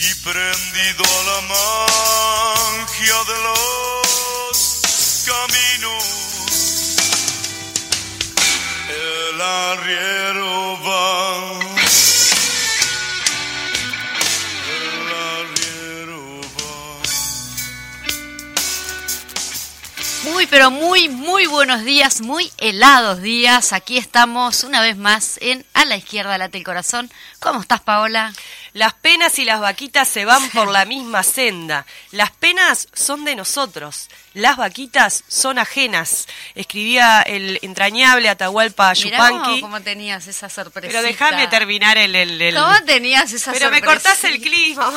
Y prendido a la magia de los caminos, el arriero va. El arriero va. Muy, pero muy, muy buenos días, muy helados días. Aquí estamos una vez más en A la izquierda late el corazón. ¿Cómo estás, Paola? Las penas y las vaquitas se van por la misma senda. Las penas son de nosotros, las vaquitas son ajenas. Escribía el entrañable Atahualpa Yupanqui. cómo tenías esa sorpresa. Pero déjame terminar el... el- el- ¿Cómo tenías esa Pero me cortás el clima.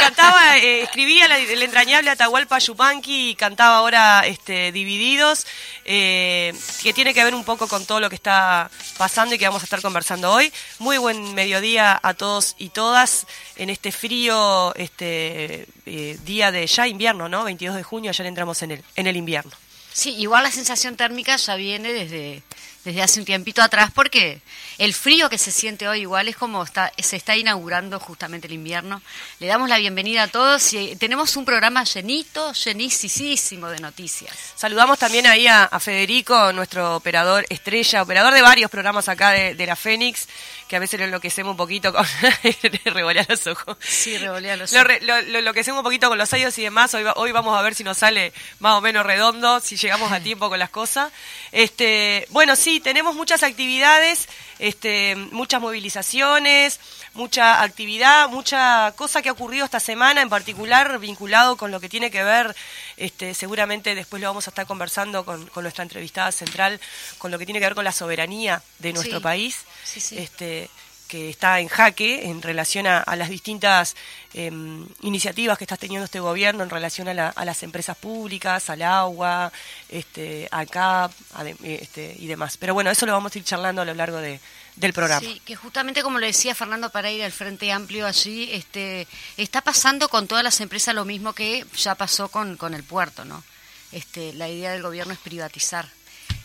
Cantaba, eh, escribía el entrañable Atahualpa Yupanqui y cantaba ahora este, Divididos, eh, que tiene que ver un poco con todo lo que está pasando y que vamos a estar conversando hoy. Muy buen mediodía a todos y todas en este frío este, eh, día de ya invierno, ¿no? 22 de junio, ya entramos en el, en el invierno. Sí, igual la sensación térmica ya viene desde, desde hace un tiempito atrás porque el frío que se siente hoy igual es como está, se está inaugurando justamente el invierno. Le damos la bienvenida a todos y tenemos un programa llenito, llenísimo de noticias. Saludamos también ahí a, a Federico, nuestro operador estrella, operador de varios programas acá de, de la Fénix, que a veces lo enloquecemos un poquito con... revolea los ojos. Sí, revolea los Lo, re- lo, lo enloquecemos un poquito con los sellos y demás. Hoy, va- hoy vamos a ver si nos sale más o menos redondo, si llegamos a tiempo con las cosas. Este, bueno, sí, tenemos muchas actividades, este, muchas movilizaciones, mucha actividad, mucha cosa que ha ocurrido esta semana, en particular vinculado con lo que tiene que ver, este, seguramente después lo vamos a estar conversando con, con nuestra entrevistada central, con lo que tiene que ver con la soberanía de nuestro Sí. país. Sí, sí. Este, que está en jaque en relación a, a las distintas em, iniciativas que está teniendo este gobierno en relación a, la- a las empresas públicas, al agua, este, al CAP ade- eh, este, y demás. Pero bueno, eso lo vamos a ir charlando a lo largo de- del programa. Sí, que justamente como lo decía Fernando Pereira, el Frente Amplio allí, este, está pasando con todas las empresas lo mismo que ya pasó con, con el puerto, ¿no? Este, la idea del gobierno es privatizar.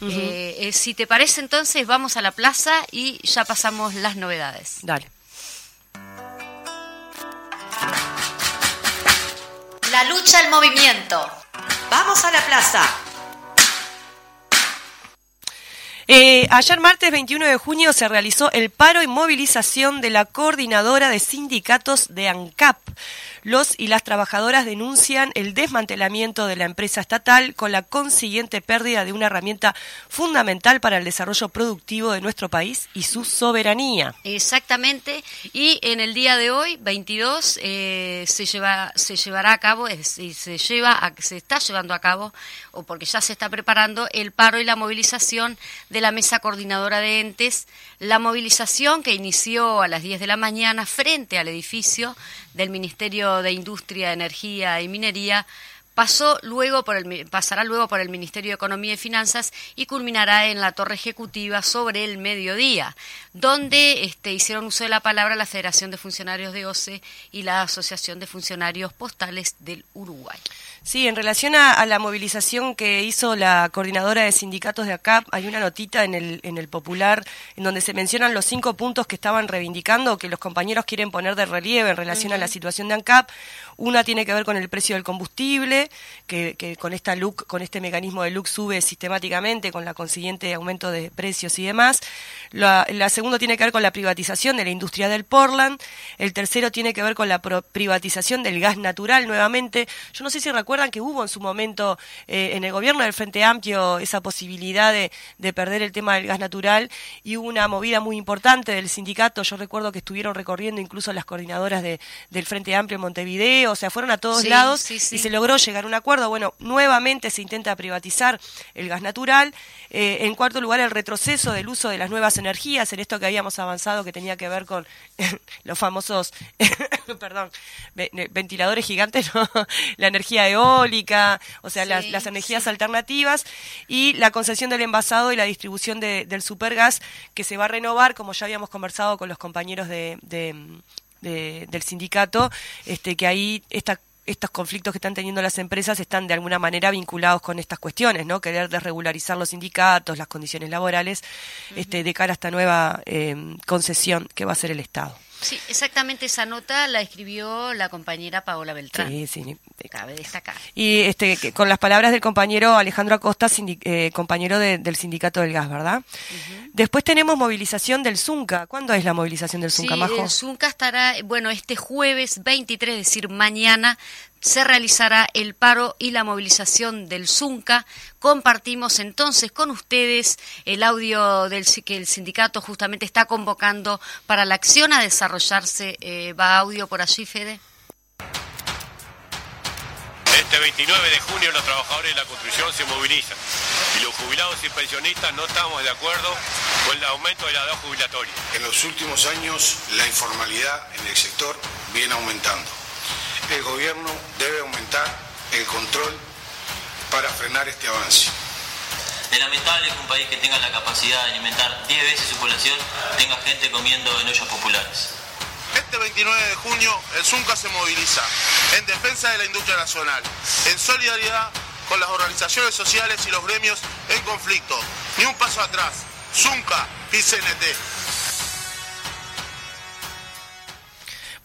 Eh, eh, si te parece, entonces vamos a la plaza y ya pasamos las novedades. Dale. La lucha al movimiento. Vamos a la plaza. Eh, ayer martes 21 de junio se realizó el paro y movilización de la coordinadora de sindicatos de ANCAP. Los y las trabajadoras denuncian el desmantelamiento de la empresa estatal con la consiguiente pérdida de una herramienta fundamental para el desarrollo productivo de nuestro país y su soberanía. Exactamente, y en el día de hoy, 22, eh, se lleva se llevará a cabo, decir, se lleva a, se está llevando a cabo o porque ya se está preparando el paro y la movilización de de la mesa coordinadora de entes, la movilización que inició a las 10 de la mañana frente al edificio del Ministerio de Industria, Energía y Minería pasó luego por el, pasará luego por el Ministerio de Economía y Finanzas y culminará en la torre ejecutiva sobre el mediodía, donde este, hicieron uso de la palabra la Federación de Funcionarios de OCE y la Asociación de Funcionarios Postales del Uruguay. Sí, en relación a, la movilización que hizo la coordinadora de sindicatos de ACAP, hay una notita en el, en el Popular en donde se mencionan los cinco puntos que estaban reivindicando, que los compañeros quieren poner de relieve en relación a la situación de ANCAP. Una tiene que ver con el precio del combustible, que, con esta look, con este mecanismo de look sube sistemáticamente, con la consiguiente aumento de precios y demás. La, la segunda tiene que ver con la privatización de la industria del Portland. El tercero tiene que ver con la privatización del gas natural nuevamente. Yo no sé si recuerdan que hubo en su momento eh, en el gobierno del Frente Amplio esa posibilidad de, de perder el tema del gas natural y hubo una movida muy importante del sindicato. Yo recuerdo que estuvieron recorriendo incluso las coordinadoras de, del Frente Amplio en Montevideo o sea, fueron a todos lados y se logró llegar a un acuerdo. Bueno, nuevamente se intenta privatizar el gas natural. Eh, en cuarto lugar, el retroceso del uso de las nuevas energías, en esto que habíamos avanzado que tenía que ver con los famosos, perdón, ventiladores gigantes, la energía eólica, o sea, las, energías alternativas y la concesión del envasado y la distribución del supergas que se va a renovar, como ya habíamos conversado con los compañeros de del sindicato, este, que ahí esta estos conflictos que están teniendo las empresas están de alguna manera vinculados con estas cuestiones, ¿no? Querer desregularizar los sindicatos, las condiciones laborales, este, de cara a esta nueva eh, concesión que va a ser el Estado. Sí, exactamente esa nota la escribió la compañera Paola Beltrán. Sí, sí. Cabe destacar. Y este, con las palabras del compañero Alejandro Acosta, eh, compañero del Sindicato del Gas, ¿verdad? Después tenemos movilización del Zunca. ¿Cuándo es la movilización del Zunca, sí, El Zunca estará, bueno, este jueves 23, es decir, mañana, se realizará el paro y la movilización del Zunca. Compartimos entonces con ustedes el audio del que el sindicato justamente está convocando para la acción a desarrollarse. Eh, ¿Va audio por allí, Fede? Este 29 de junio los trabajadores de la construcción se movilizan y los jubilados y pensionistas no estamos de acuerdo con el aumento de la edad jubilatoria. En los últimos años la informalidad en el sector viene aumentando el gobierno debe aumentar el control para frenar este avance. Es lamentable que un país que tenga la capacidad de alimentar 10 veces su población tenga gente comiendo en ollas populares. Este 29 de junio el ZUNCA se moviliza en defensa de la industria nacional, en solidaridad con las organizaciones sociales y los gremios en conflicto. Ni un paso atrás. ZUNCA y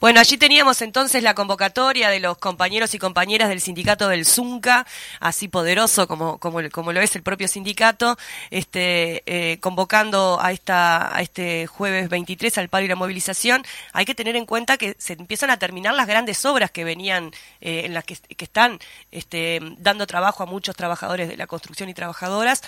Bueno, allí teníamos entonces la convocatoria de los compañeros y compañeras del sindicato del Zunca, así poderoso como, como, lo es el propio sindicato, este, eh, convocando a, esta, a este jueves 23 al paro y la movilización. Hay que tener en cuenta que se empiezan a terminar las grandes obras que venían, eh, en las que, que están este, dando trabajo a muchos trabajadores de la construcción y trabajadoras.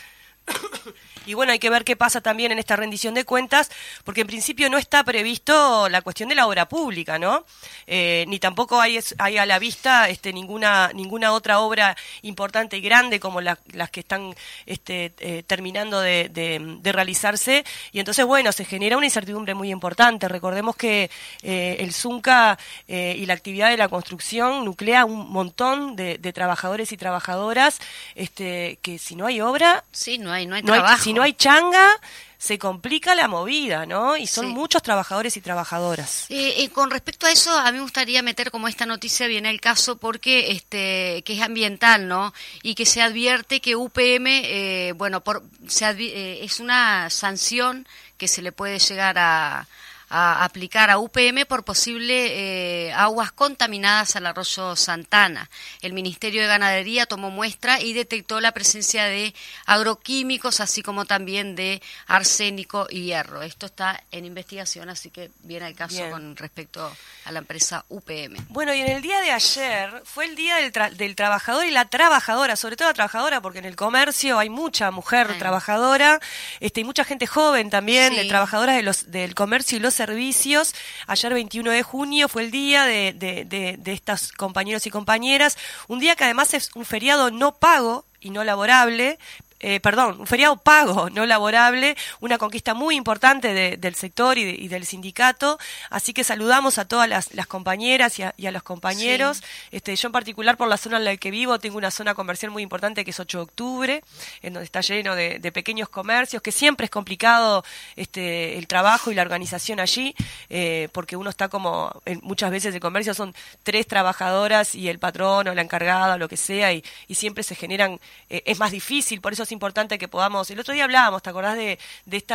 Y bueno, hay que ver qué pasa también en esta rendición de cuentas, porque en principio no está previsto la cuestión de la obra pública, ¿no? Eh, ni tampoco hay, hay, a la vista este, ninguna, ninguna otra obra importante y grande como las que están este, eh, terminando de, de, realizarse. Y entonces, bueno, se genera una incertidumbre muy importante. Recordemos que eh, el ZUNCA y la actividad de la construcción nuclea un montón de, de trabajadores y trabajadoras este, que si no hay obra... Sí, no hay, no hay trabajo. si no hay changa, se complica la movida, ¿no? Y son muchos trabajadores y trabajadoras. Eh, eh, con respecto a eso, a mí me gustaría meter como esta noticia viene el caso porque este que es ambiental, ¿no? Y que se advierte que UPM, eh, bueno, por, se es una sanción que se le puede llegar a a aplicar a UPM por posible eh, aguas contaminadas al arroyo Santana. El Ministerio de Ganadería tomó muestra y detectó la presencia de agroquímicos, así como también de arsénico y hierro. Esto está en investigación, así que viene el caso con respecto a la empresa UPM. Bueno, y en el día de ayer fue el día del, del trabajador y la trabajadora, sobre todo la trabajadora, porque en el comercio hay mucha mujer trabajadora, este, y mucha gente joven también, de trabajadoras de los, del comercio y los servicios. Ayer 21 de junio fue el día de, de, de, estos compañeros y compañeras. Un día que además es un feriado no pago y no laborable, eh, perdón, un feriado pago, no laborable, una conquista muy importante de- del sector y, de- y del sindicato. Así que saludamos a todas las, las compañeras y a, y a los compañeros. Este, yo en particular por la zona en la que vivo tengo una zona comercial muy importante que es 8 de octubre, en donde está lleno de, de pequeños comercios, que siempre es complicado este, el trabajo y la organización allí, eh, porque uno está como, en- muchas veces el comercio son tres trabajadoras y el patrón o la encargada o lo que sea, y, y siempre se generan, eh, es más difícil, por eso es importante que podamos, el otro día hablábamos, ¿te acordás de, de este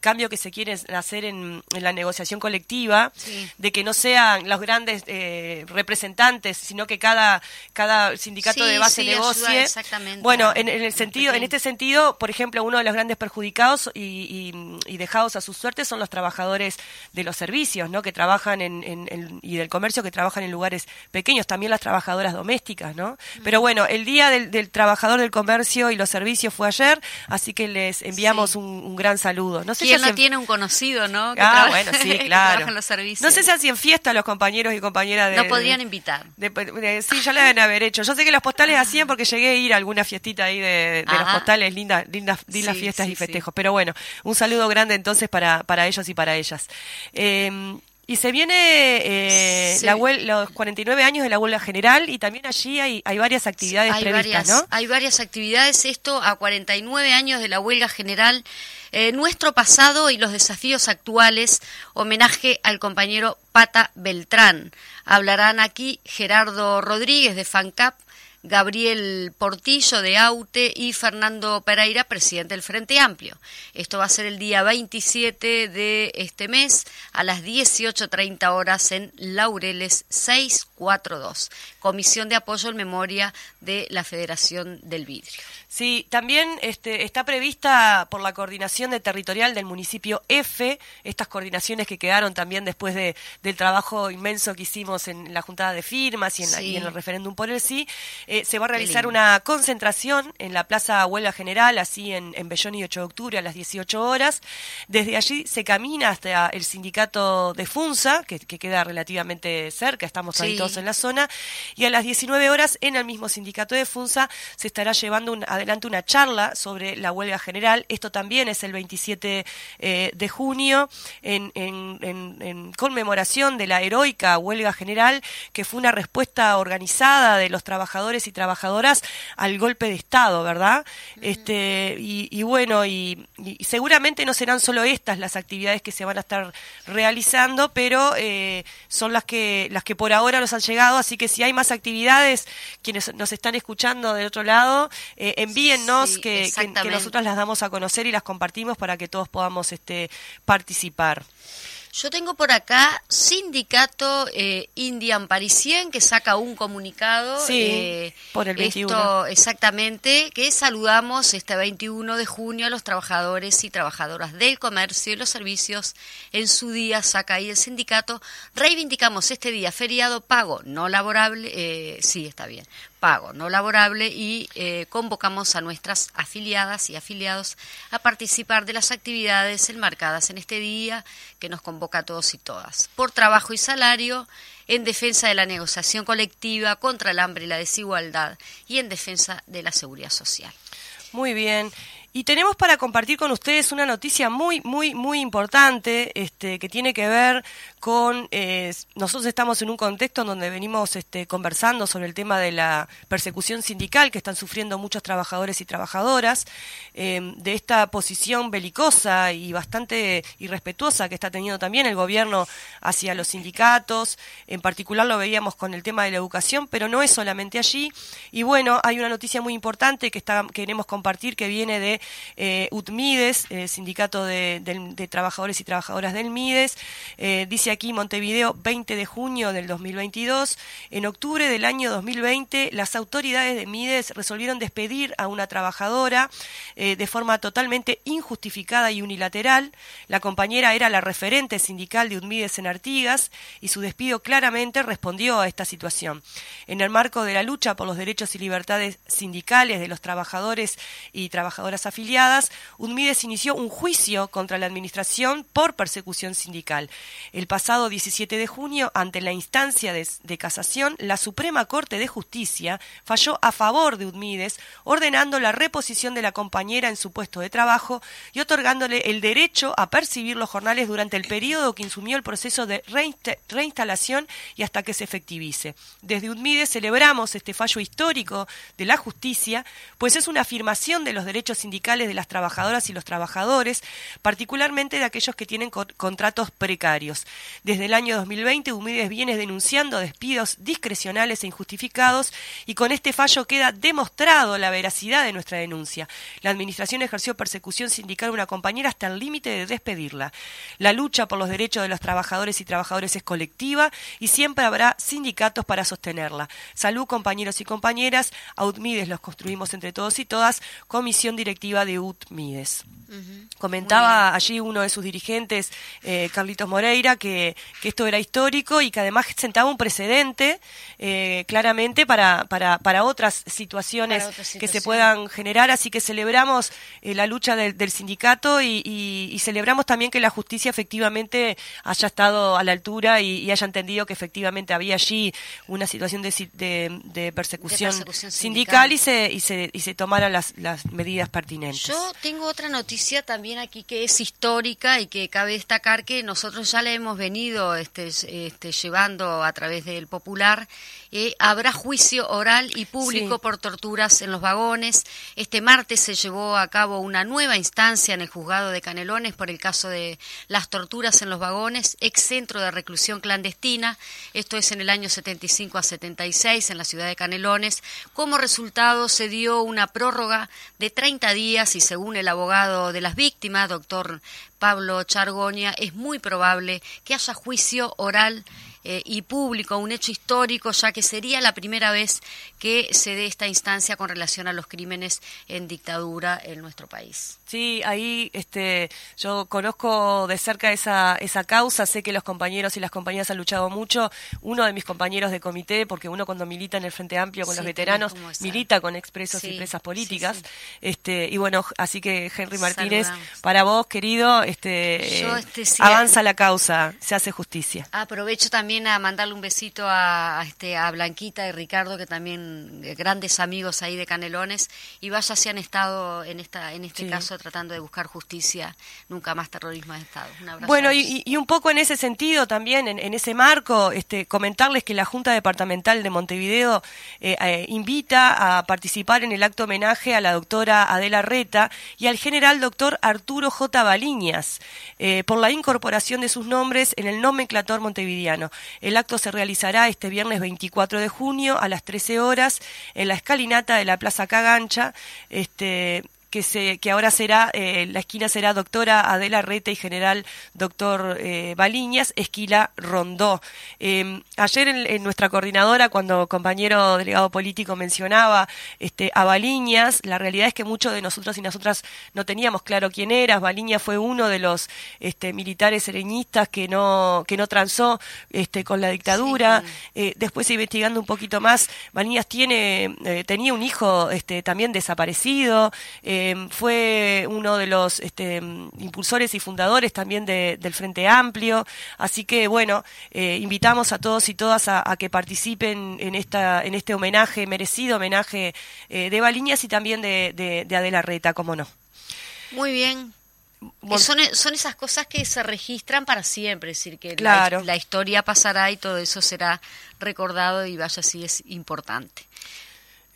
cambio que se quiere hacer en, en la negociación colectiva? Sí. De que no sean los grandes eh, representantes, sino que cada, cada sindicato Sí, de base sí, ayuda negocie. exactamente Bueno, en, en el sentido, en este sentido, por ejemplo, uno de los grandes perjudicados y, y- y dejados a su suerte son los trabajadores de los servicios, ¿no? Que trabajan en, y del comercio que trabajan en lugares pequeños, también las trabajadoras domésticas, ¿no? Pero bueno, el día del, del trabajador del comercio y los servicios fue ayer, así que les enviamos Sí. un, un gran saludo. No sé ¿Quién si no hacen- tiene un conocido, no? Que Ah, bueno, sí, que claro. en los servicios. No sé si hacen fiesta los compañeros y compañeras de... No podrían invitar. de- de- sí, ya la deben haber hecho. Yo sé que los postales hacían porque llegué a ir a alguna fiestita ahí de, los postales, lindas, lindas, lindas Sí, fiestas sí, y festejos. Pero bueno, un saludo grande entonces para, para ellos y para ellas. Eh, y se viene eh, Sí. la huel- los 49 años de la huelga general y también allí hay, hay varias actividades hay previstas, varias, ¿no? Hay varias actividades. Esto a 49 años de la huelga general. eh, nuestro pasado y los desafíos actuales. Homenaje al compañero Pata Beltrán. Hablarán aquí Gerardo Rodríguez de FANCAP. Gabriel Portillo de Aute y Fernando Pereira, presidente del Frente Amplio. Esto va a ser el día 27 de este mes a las 18.30 horas en Laureles 642, Comisión de Apoyo en Memoria de la Federación del Vidrio. Sí, también este, está prevista por la coordinación de territorial del municipio F, estas coordinaciones que quedaron también después de, del trabajo inmenso que hicimos en la juntada de firmas y en, la- y en el referéndum por el sí, eh, se va a realizar una concentración en la Plaza Huelga General, así en, en Bellón y 8 de octubre a las 18 horas. Desde allí se camina hasta el sindicato de Funza, que, que queda relativamente cerca, estamos ahí todos en la zona, y a las 19 horas en el mismo sindicato de Funza se estará llevando un- adelante una charla sobre la huelga general. Esto también es el 27 eh, de junio, en- en- en conmemoración de la heroica huelga general, que fue una respuesta organizada de los trabajadores y trabajadoras al golpe de Estado, ¿verdad? Este, y, y bueno, y, y seguramente no serán solo estas las actividades que se van a estar realizando, pero eh, son las que, las que por ahora nos han llegado, así que si hay más actividades, quienes nos están escuchando del otro lado, eh, envíennos Sí, que, que, que nosotras las damos a conocer y las compartimos para que todos podamos este, participar. Yo tengo por acá Sindicato eh, Indian Parisien que saca un comunicado. Sí, eh, por el 21. Esto exactamente, que saludamos este 21 de junio a los trabajadores y trabajadoras del comercio y los servicios. En su día saca ahí el sindicato. Reivindicamos este día feriado pago no laborable. eh, sí, está bien. Pago no laborable y eh, convocamos a nuestras afiliadas y afiliados a participar de las actividades enmarcadas en este día que nos convoca a todos y todas. Por trabajo y salario, en defensa de la negociación colectiva, contra el hambre y la desigualdad y en defensa de la seguridad social. Muy bien. Y tenemos para compartir con ustedes una noticia muy, muy, muy importante, este, que tiene que ver con, eh, nosotros estamos en un contexto en donde venimos este, conversando sobre el tema de la persecución sindical que están sufriendo muchos trabajadores y trabajadoras, eh, de esta posición belicosa y bastante irrespetuosa que está teniendo también el gobierno hacia los sindicatos, en particular lo veíamos con el tema de la educación, pero no es solamente allí. Y bueno, hay una noticia muy importante que está, queremos compartir que viene de eh, UTMIDES, eh, Sindicato de, de Trabajadores y Trabajadoras del MIDES. Eh, aquí Montevideo, 20 de junio del 2022. En octubre del año 2020, las autoridades de MIDES resolvieron despedir a una trabajadora eh, de forma totalmente injustificada y unilateral. La compañera era la referente sindical de UTMIDES en Artigas y su despido claramente respondió a esta situación. En el marco de la lucha por los derechos y libertades sindicales de los trabajadores y trabajadoras afiliadas, UNMIDES inició un juicio contra la administración por persecución sindical. El pasado 17 de junio, ante la instancia de, casación, la Suprema Corte de Justicia falló a favor de UNMIDES, ordenando la reposición de la compañera en su puesto de trabajo y otorgándole el derecho a percibir los jornales durante el periodo que insumió el proceso de reinsta- reinstalación y hasta que se efectivice. Desde UNMIDES celebramos este fallo histórico de la justicia, pues es una afirmación de los derechos sindicales de las trabajadoras y los trabajadores, particularmente de aquellos que tienen co- contratos precarios. Desde el año 2020, UNMIDES viene denunciando despidos discrecionales e injustificados y con este fallo queda demostrado la veracidad de nuestra denuncia. La Administración ejerció persecución sindical a una compañera hasta el límite de despedirla. La lucha por los derechos de los trabajadores y trabajadores es colectiva y siempre habrá sindicatos para sostenerla. Salud, compañeros y compañeras. A UTMIDES los construimos entre todos y todas. Comisión directiva de UTMIDES. Comentaba allí uno de sus dirigentes, eh, Carlitos Moreira, que, que esto era histórico y que además sentaba un precedente eh, claramente para, para, para otras situaciones Para que se puedan generar. Así que celebramos eh, la lucha del, del sindicato y, y- y celebramos también que la justicia efectivamente haya estado a la altura y, y haya entendido que efectivamente había allí una situación de, de- de persecución, persecución sindical, sindical. y se, y se, y se tomaran las, las medidas pertinentes. Yo tengo otra noticia también aquí que es histórica y que cabe destacar que nosotros ya la hemos venido este, este, llevando a través del Popular. Eh, habrá juicio oral y público Sí. por torturas en los vagones. Este martes se llevó a cabo una nueva instancia en el juzgado de Canelones por el caso de las torturas en los vagones, ex centro de reclusión clandestina. Esto es en el año 75 a 76 en la ciudad de Canelones. Como resultado se dio una prórroga de 30 días y según el abogado de las víctimas, doctor Pablo Chargoña, es muy probable que haya juicio oral eh, y público, un hecho histórico, ya que sería la primera vez que se dé esta instancia con relación a los crímenes en dictadura en nuestro país. Sí, ahí este, yo conozco de cerca esa, esa causa, sé que los compañeros y las compañeras han luchado mucho. Uno de mis compañeros de comité, porque uno cuando milita en el Frente Amplio con Sí, los veteranos, milita con expresos y Sí, presas sí, políticas. sí. Este, y bueno, así que Henry Martínez, Saludamos. para vos, querido, este, Yo, este, avanza la causa, se hace justicia. Aprovecho también a mandarle un besito a, a este, a Blanquita y Ricardo, que también eh, grandes amigos ahí de Canelones, y vaya si han estado en esta en este Sí. caso tratando de buscar justicia, nunca más terrorismo de Estado. Un abrazo. Bueno, y, y- un poco en ese sentido también, en, en ese marco, este, comentarles que la Junta Departamental de Montevideo eh, eh, invita a participar en el acto homenaje a la doctora Adela Reta y al general doctor Arturo J. Baliñas eh, por la incorporación de sus nombres en el nomenclator montevideano. El acto se realizará este viernes 24 de junio a las 13 horas en la escalinata de la Plaza Cagancha. Este, que se que ahora será eh, la esquina será doctora Adela Rete y general doctor eh, Baliñas esquila Rondó. Eh, ayer en, en nuestra coordinadora cuando compañero delegado político mencionaba este a Baliñas la realidad es que muchos de nosotros y nosotras no teníamos claro quién era. Baliñas fue uno de los este, militares sereñistas que no que no transó este con la dictadura. Eh, después investigando un poquito más Baliñas tiene eh, tenía un hijo este también desaparecido. Eh, fue uno de los este, impulsores y fundadores también de- del Frente Amplio así que bueno eh, invitamos a todos y todas a, a que participen en esta en este homenaje merecido homenaje eh, de Baliñas y también de, de- de Adela Reta como no Muy bien. Son, son esas cosas que se registran para siempre, es decir, que la- Claro. la, historia pasará y todo eso será recordado y vaya si es importante.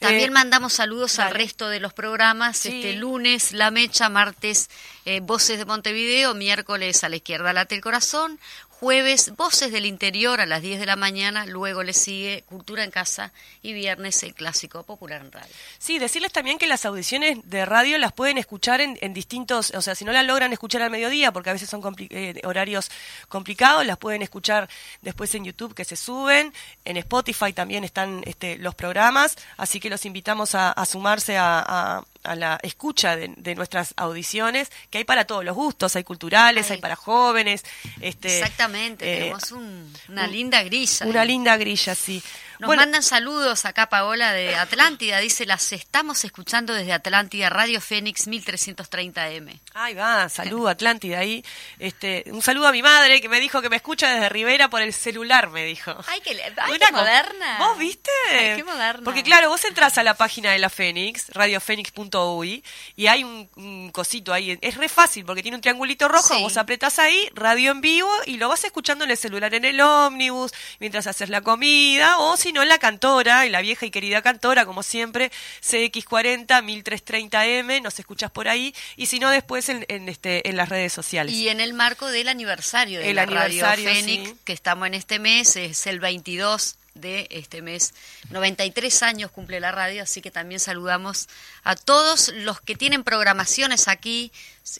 También Eh, mandamos saludos al resto de los programas. Sí. Este lunes La Mecha, martes eh, Voces de Montevideo, miércoles a la izquierda Late el Corazón, jueves Voces del Interior a las 10 de la mañana, luego le sigue Cultura en Casa y viernes el Clásico Popular en Radio. Sí, decirles también que las audiciones de radio las pueden escuchar en, en distintos, o sea, si no las logran escuchar al mediodía, porque a veces son compli- eh, horarios complicados, las pueden escuchar después en YouTube que se suben, en Spotify también están este, los programas, así que los invitamos a, sumarse a, a- a la escucha de, de nuestras audiciones, que hay para todos los gustos, hay culturales, Hay- hay para jóvenes. Este, Exactamente, eh, tenemos un- una un- linda grilla. Una linda grilla, sí. Nos Bueno. mandan saludos acá Paola de Atlántida, dice, las estamos escuchando desde Atlántida, Radio Fénix 1330M. Ahí va, saludo Atlántida ahí. Este, un saludo a mi madre que me dijo que me escucha desde Rivera por el celular, me dijo. Ay, qué, ay, Una qué co- moderna. ¿Vos viste? Ay, qué moderna. Porque claro, vos entras a la página de la Fénix, radiofénix.uy, y hay un, un cosito ahí. Es re fácil porque tiene un triangulito rojo, Sí. vos apretás ahí, radio en vivo, y lo vas escuchando en el celular en el ómnibus, mientras haces la comida, o si no en la cantora, en la vieja y querida cantora, como siempre, CX40 1330M, nos escuchas por ahí, y si no después en, en este, en las redes sociales. Y en el marco del aniversario de El la aniversario, Radio Fénix, sí. que estamos en este mes, es el 22 de este mes. 93 años cumple la radio, así que también saludamos a todos los que tienen programaciones aquí.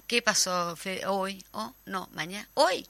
¿Qué pasó hoy? ¿Oh? No, mañana. Hoy.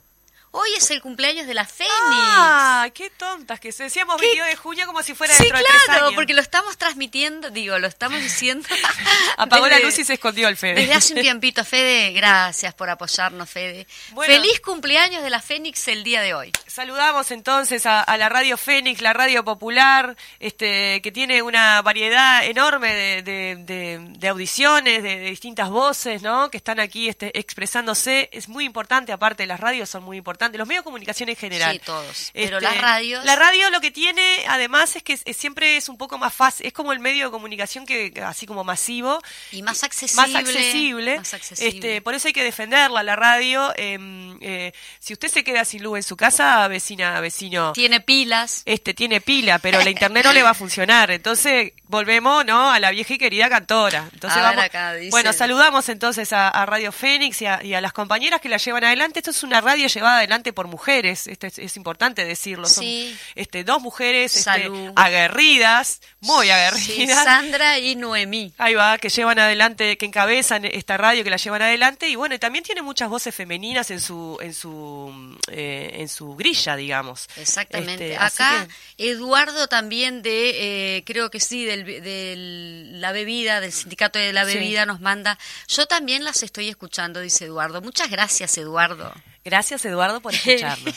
Hoy es el cumpleaños de la Fénix. ¡Ah! ¡Qué tontas que se decíamos ¿Qué? 22 de junio como si fuera Sí, dentro de tres claro, años. porque lo estamos transmitiendo, digo, lo estamos diciendo. Apagó la luz y se escondió el Fede. Desde hace un tiempito, Fede, gracias por apoyarnos, Fede. Bueno. Feliz cumpleaños de la Fénix el día de hoy. Saludamos entonces a, a la Radio Fénix, la radio popular, este, que tiene una variedad enorme de, de- de- de audiciones, de, de distintas voces, ¿no? Que están aquí este, expresándose. Es muy importante, aparte, las radios son muy importantes, los medios de comunicación en general. Sí, todos. Pero Este, las radios- La radio lo que tiene, además, es que siempre es un poco más fácil, es como el medio de comunicación que, así como masivo, Y más accesible. más accesible. Más accesible. Este, por eso hay que defenderla, la radio. em, eh, si usted se queda sin luz en su casa, vecina, vecino, Tiene pilas. este tiene pila, pero la internet no le va a funcionar. Entonces volvemos, ¿no? A la vieja y querida cantora. Entonces A ver, acá Bueno, saludamos entonces a, a Radio Fénix y a, y a las compañeras que la llevan adelante. Esto es una radio llevada adelante por mujeres. Esto es, es importante decirlo. Son Sí. este, dos mujeres este, aguerridas, muy Sí, aguerridas. Sandra y Noemí. Ahí va, que llevan adelante, que encabezan esta radio, que la llevan adelante y bueno, también tiene muchas voces femeninas en su en su eh, en su grilla, digamos. Exactamente. Este, Acá que- Eduardo también de, eh, creo que sí, del, del- la bebida, del sindicato de la Sí. bebida nos manda. Yo también las estoy escuchando, dice Eduardo. Muchas gracias, Eduardo. Gracias Eduardo por escucharnos.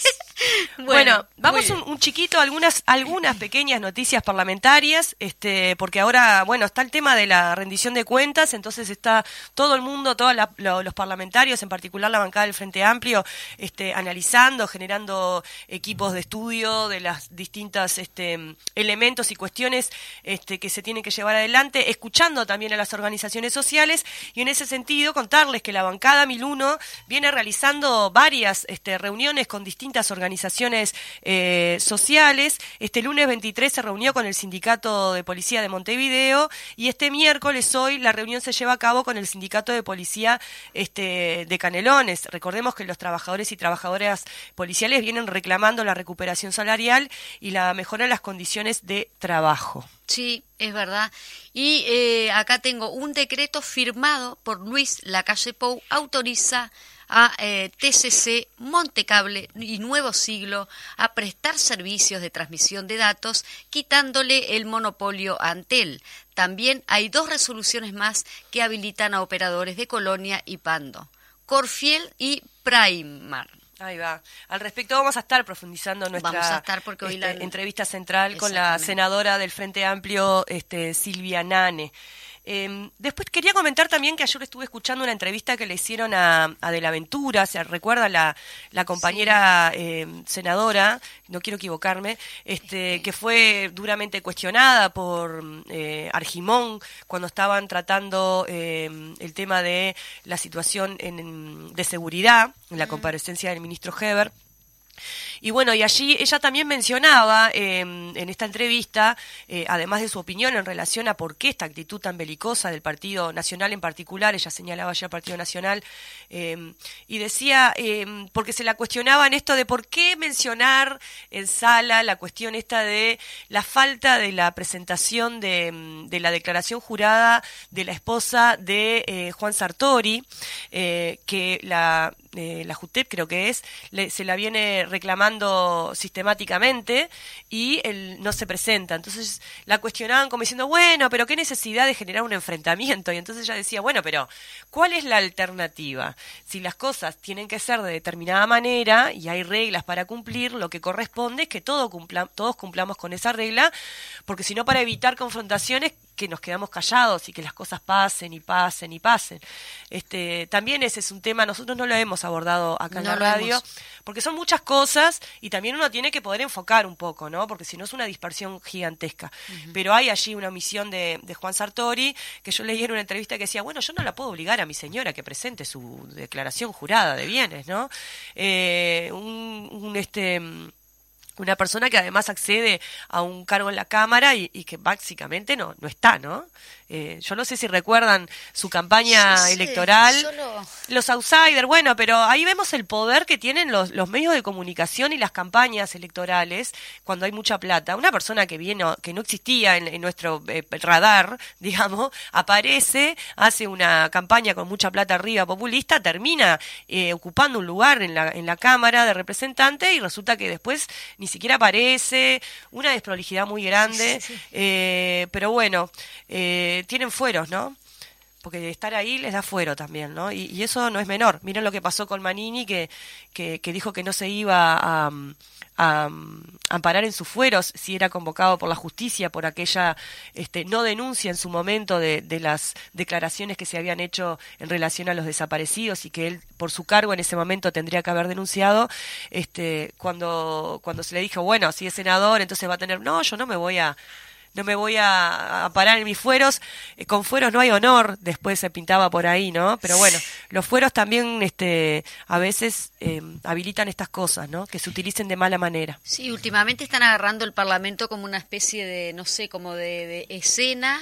Bueno, Bueno, vamos un, un chiquito, algunas, algunas pequeñas noticias parlamentarias, este, porque ahora, bueno, está el tema de la rendición de cuentas, entonces está todo el mundo, todos lo- los parlamentarios, en particular la bancada del Frente Amplio, este, analizando, generando equipos de estudio de las distintas este, elementos y cuestiones este, que se tienen que llevar adelante, escuchando también a las organizaciones sociales, y en ese sentido contarles que la bancada 1001 viene realizando este, reuniones con distintas organizaciones eh, sociales. Este lunes 23 se reunió con el Sindicato de Policía de Montevideo y este miércoles hoy la reunión se lleva a cabo con el Sindicato de Policía este, de Canelones. Recordemos que los trabajadores y trabajadoras policiales vienen reclamando la recuperación salarial y la mejora de las condiciones de trabajo. Sí, es verdad. Y eh, acá tengo un decreto firmado por Luis Lacalle Pou, autoriza a eh, TCC, Montecable y Nuevo Siglo a prestar servicios de transmisión de datos, quitándole el monopolio a Antel. También hay dos resoluciones más que habilitan a operadores de Colonia y Pando, Corfiel y Primar. Ahí va. Al respecto vamos a estar profundizando nuestra estar porque hoy este, la- entrevista central con la senadora del Frente Amplio, este, Silvia Nane. Eh, después quería comentar también que ayer estuve escuchando una entrevista que le hicieron a, a De la Ventura, se recuerda la, la compañera eh, senadora, no quiero equivocarme, este, que fue duramente cuestionada por eh, Argimón cuando estaban tratando eh, el tema de la situación en- de seguridad, en la comparecencia del ministro Heber. Y bueno, y allí ella también mencionaba eh, en esta entrevista, eh, además de su opinión en relación a por qué esta actitud tan belicosa del Partido Nacional en particular, ella señalaba ya al Partido Nacional, eh, y decía, eh, porque se la cuestionaba en esto de por qué mencionar en sala la cuestión esta de la falta de la presentación de, de la declaración jurada de la esposa de eh, Juan Sartori, eh, que la eh, la JUTEP creo que es, le- se la viene reclamando sistemáticamente y él no se presenta. Entonces la cuestionaban como diciendo, bueno, pero qué necesidad de generar un enfrentamiento. Y entonces ella decía, bueno, pero ¿cuál es la alternativa? Si las cosas tienen que ser de determinada manera y hay reglas para cumplir, lo que corresponde es que todo cumpla- todos cumplamos con esa regla, porque si no, para evitar confrontaciones, que nos quedamos callados y que las cosas pasen y pasen y pasen. Este, también ese es un tema, nosotros no lo hemos abordado acá en la radio, hemos. porque son muchas cosas y también uno tiene que poder enfocar un poco, ¿no? Porque si no es una dispersión gigantesca. Pero hay allí una omisión de, de Juan Sartori, que yo leí en una entrevista que decía, bueno, yo no la puedo obligar a mi señora que presente su declaración jurada de bienes, ¿no? Eh, un, un, este mm, una persona que además accede a un cargo en la Cámara y, y que básicamente no, no está, ¿no? Eh, yo no sé si recuerdan su campaña Sí, sí, electoral. solo- Los outsiders, bueno, pero ahí vemos el poder que tienen los, los medios de comunicación y las campañas electorales cuando hay mucha plata. Una persona que viene, que no existía en, en nuestro eh, radar, digamos, aparece, hace una campaña con mucha plata arriba populista, termina eh, ocupando un lugar en la, en la Cámara de Representantes y resulta que después ni siquiera aparece, una desprolijidad muy grande, eh, pero bueno, eh, tienen fueros, ¿no? porque estar ahí les da fuero también, ¿no? Y, eso no es menor. Miren lo que pasó con Manini, que, que, dijo que no se iba a amparar en sus fueros si era convocado por la justicia por aquella este, no denuncia en su momento de, de las declaraciones que se habían hecho en relación a los desaparecidos y que él por su cargo en ese momento tendría que haber denunciado. Este, cuando, cuando se le dijo, bueno, si es senador, entonces va a tener, no, yo no me voy a no me voy a, parar en mis fueros, Eh, con fueros no hay honor, después se pintaba por ahí, ¿no? Pero bueno, los fueros también este, a veces eh, habilitan estas cosas, ¿no? Que se utilicen de mala manera. Sí, últimamente están agarrando el Parlamento como una especie de, no sé, como de, de escena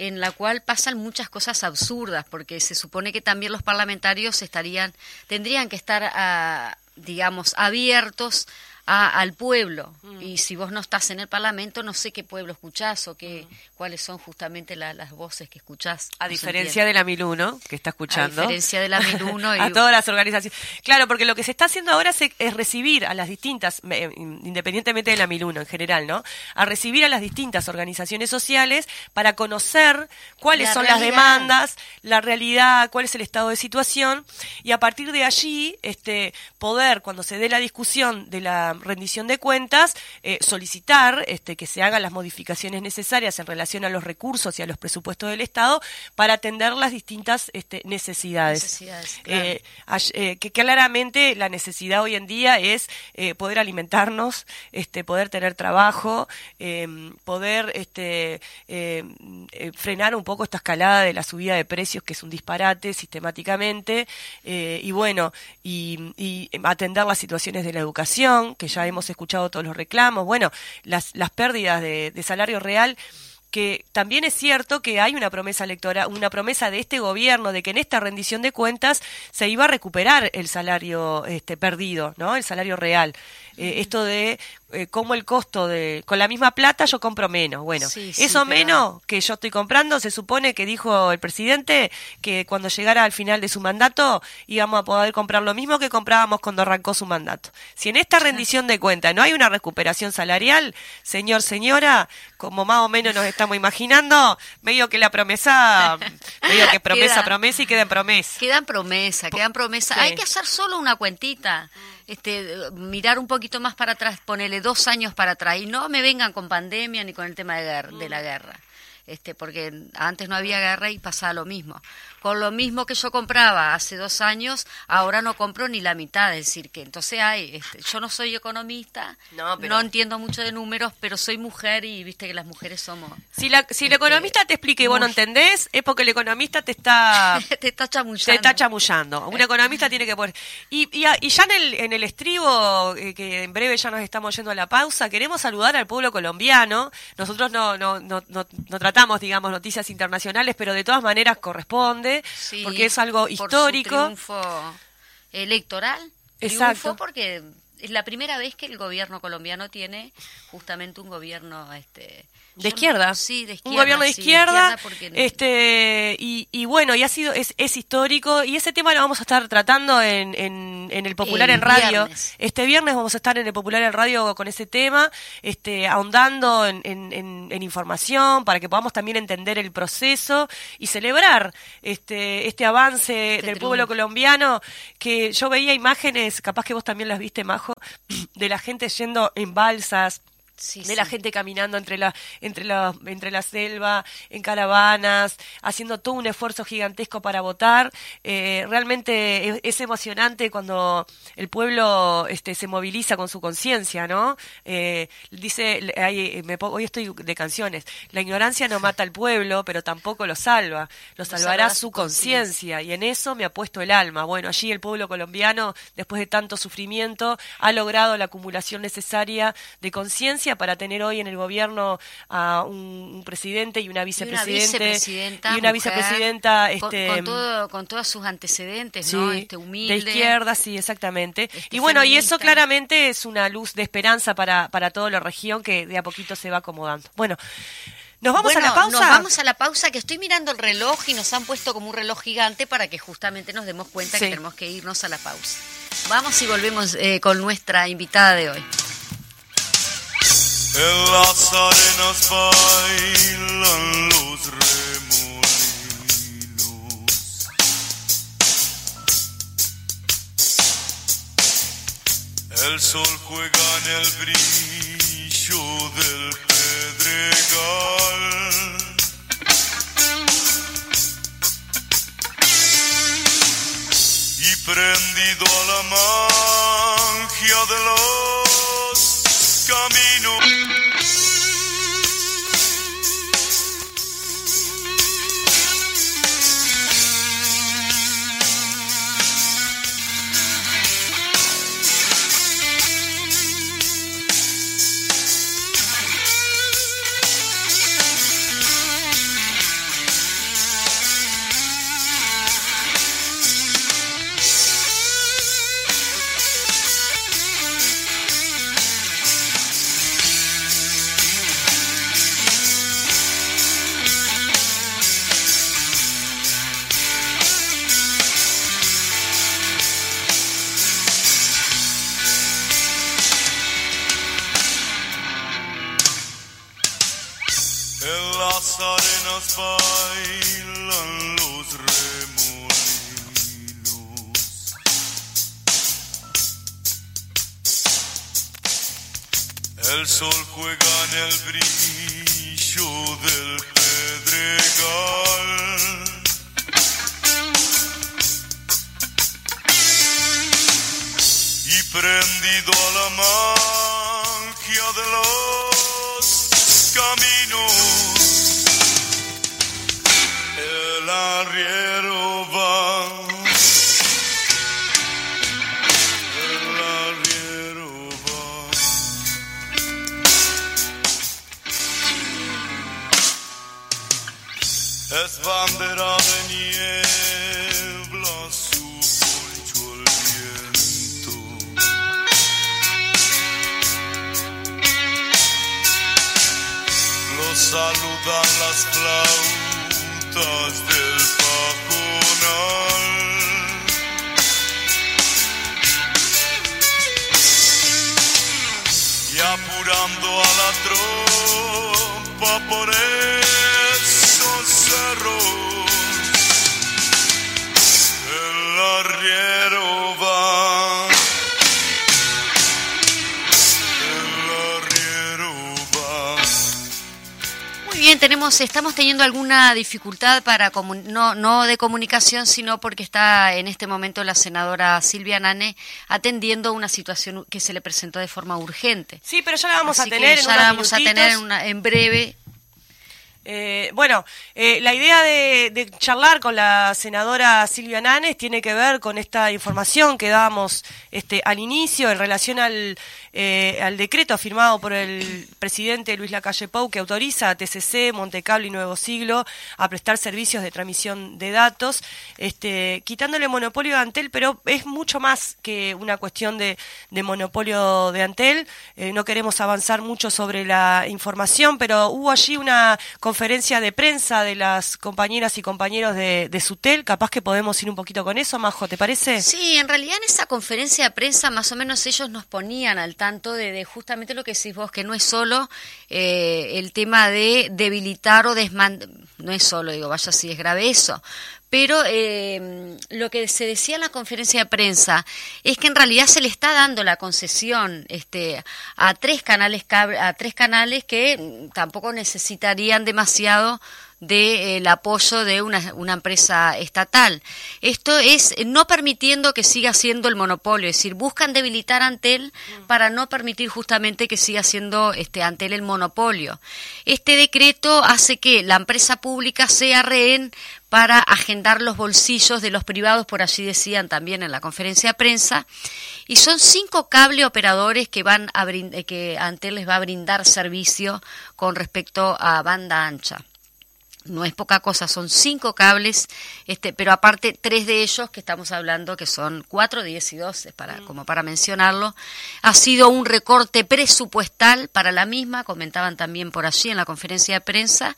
en la cual pasan muchas cosas absurdas, porque se supone que también los parlamentarios estarían, tendrían que estar, ah, digamos, abiertos a- al pueblo. Mm. Y si vos no estás en el Parlamento, no sé qué pueblo escuchás o qué, cuáles son justamente la- las voces que escuchás. A No diferencia de la Miluno, que está escuchando. A diferencia de la Miluno y- a todas las organizaciones. Claro, porque lo que se está haciendo ahora es, es recibir a las distintas, eh, independientemente de la Miluno en general, ¿no? A recibir a las distintas organizaciones sociales para conocer cuáles La son las demandas, la realidad, cuál es el estado de situación y a partir de allí este poder cuando se dé la discusión de la rendición de cuentas eh, solicitar este que se hagan las modificaciones necesarias en relación a los recursos y a los presupuestos del Estado para atender las distintas este, necesidades. Necesidades, claro. Eh, eh, que claramente la necesidad hoy en día es poder alimentarnos, este, poder tener trabajo, eh, poder este, eh, frenar un poco esta escalada de la subida de precios, que es un disparate sistemáticamente, eh, y bueno, y, y atender las situaciones de la educación, que ya hemos escuchado todos los reclamos, bueno, las, las pérdidas de, de salario real que también es cierto que hay una promesa electoral, una promesa de este gobierno de que en esta rendición de cuentas se iba a recuperar el salario este perdido, ¿no? El salario real. Eh, esto de eh, cómo el costo de con la misma plata yo compro menos. Bueno, Sí, sí, eso menos que yo estoy comprando se supone que dijo el presidente que cuando llegara al final de su mandato íbamos a poder comprar lo mismo que comprábamos cuando arrancó su mandato. Si en esta rendición de cuentas no hay una recuperación salarial, señor, señora, como más o menos nos estamos imaginando, medio que la promesa, medio que promesa, Queda- promesa y queda en promesa. Quedan promesa, quedan promesa. Hay que hacer solo una cuentita. Este, mirar un poquito más para atrás, ponerle dos años para atrás y no me vengan con pandemia ni con el tema de, guerra- de la guerra. Este, porque antes no había guerra y pasaba lo mismo. Con lo mismo que yo compraba hace dos años, ahora no compro ni la mitad. Es decir, que entonces hay, este, yo no soy economista, No, pero- entiendo mucho de números, pero soy mujer y viste que las mujeres somos... Si, la, si el Este, economista te explica y vos no entendés, es porque el economista te está te está chamullando. Se está chamullando. Un economista tiene que poner. Y, y, a- y ya en el, en el estribo, eh, que en breve ya nos estamos yendo a la pausa, queremos saludar al pueblo colombiano. Nosotros no, no, no, no, no tratamos, digamos, noticias internacionales, pero de todas maneras corresponde, Sí, porque es algo por su histórico. triunfo electoral. Exacto. Triunfo porque es la primera vez que el gobierno colombiano tiene justamente un gobierno este de izquierda. sí de izquierda un gobierno de sí, izquierda, porque- este y, y bueno y ha sido es, es histórico y ese tema lo vamos a estar tratando en, en, en el popular El en radio viernes. este viernes vamos a estar en el popular en radio con ese tema este ahondando en, en- información para que podamos también entender el proceso y celebrar este este avance del triunfo. pueblo colombiano que yo veía imágenes capaz que vos también las viste majo de la gente yendo en balsas Sí, de la gente caminando entre la entre la entre la selva en caravanas haciendo todo un esfuerzo gigantesco para votar. Eh, realmente es, es emocionante cuando el pueblo este se moviliza con su conciencia no Eh, dice ahí, me hoy estoy de canciones. La ignorancia no mata al pueblo pero tampoco lo salva. Lo salvará su conciencia. Y en eso me ha puesto el alma. Bueno allí el pueblo colombiano después de tanto sufrimiento ha logrado la acumulación necesaria de conciencia para tener hoy en el gobierno a un, un presidente y una Y una vicepresidente vicepresidenta, y una vicepresidenta con, este con todo, con todos sus antecedentes, ¿no? Este humilde. de izquierda, sí, exactamente. este, y bueno, y eso claramente es una luz de esperanza para, para toda la región que de a poquito se va acomodando. Bueno, ¿nos vamos Bueno, a la pausa? Nos vamos a la pausa, que estoy mirando el reloj y nos han puesto como un reloj gigante para que justamente nos demos cuenta Sí. que tenemos que irnos a la pausa. Vamos y volvemos eh, con nuestra invitada de hoy. En las arenas bailan los remolinos. El sol juega en el brillo del pedregal. Y prendido a la magia de los caminos. En las arenas bailan los remolinos. El sol juega en el brillo del pedregal. Y prendido a la magia de los caminos, por esos cerros, el arriero va. El arriero va. Muy bien, tenemos, estamos teniendo alguna dificultad para no, no de comunicación, sino porque está en este momento la senadora Silvia Nane atendiendo una situación que se le presentó de forma urgente. Sí, pero ya la vamos Así a tener que en ya la vamos a tener en, una- en breve. Eh, bueno, eh, la idea de, charlar con la senadora Silvia Nanes tiene que ver con esta información que dábamos este, al inicio en relación al eh, al decreto firmado por el presidente Luis Lacalle Pou que autoriza a TCC, Montecablo y Nuevo Siglo a prestar servicios de transmisión de datos, este, quitándole monopolio a Antel, pero es mucho más que una cuestión de, monopolio de Antel. Eh, no queremos avanzar mucho sobre la información, pero hubo allí una conferencia de prensa de las compañeras y compañeros de, de Sutel. Capaz que podemos ir un poquito con eso, Majo, ¿te parece? Sí, en realidad en esa conferencia de prensa más o menos ellos nos ponían al tanto de, justamente lo que decís vos, que no es solo eh, el tema de debilitar o desmantelar, no es solo, digo, vaya si es grave eso, pero eh, lo que se decía en la conferencia de prensa es que en realidad se le está dando la concesión este, a tres canales a tres canales que tampoco necesitarían demasiado del apoyo de una, una, empresa estatal. Esto es no permitiendo que siga siendo el monopolio, es decir, buscan debilitar Antel para no permitir justamente que siga siendo este, Antel el monopolio. Este decreto hace que la empresa pública sea rehén para agendar los bolsillos de los privados, por así decían también en la conferencia de prensa, y son cinco cable operadores que van a que Antel les va a brindar servicio con respecto a banda ancha no es poca cosa, son cinco cables, este, pero aparte tres de ellos que estamos hablando que son cuatro, diez y doce, para, mm. como para mencionarlo, ha sido un recorte presupuestal para la misma, comentaban también por allí en la conferencia de prensa,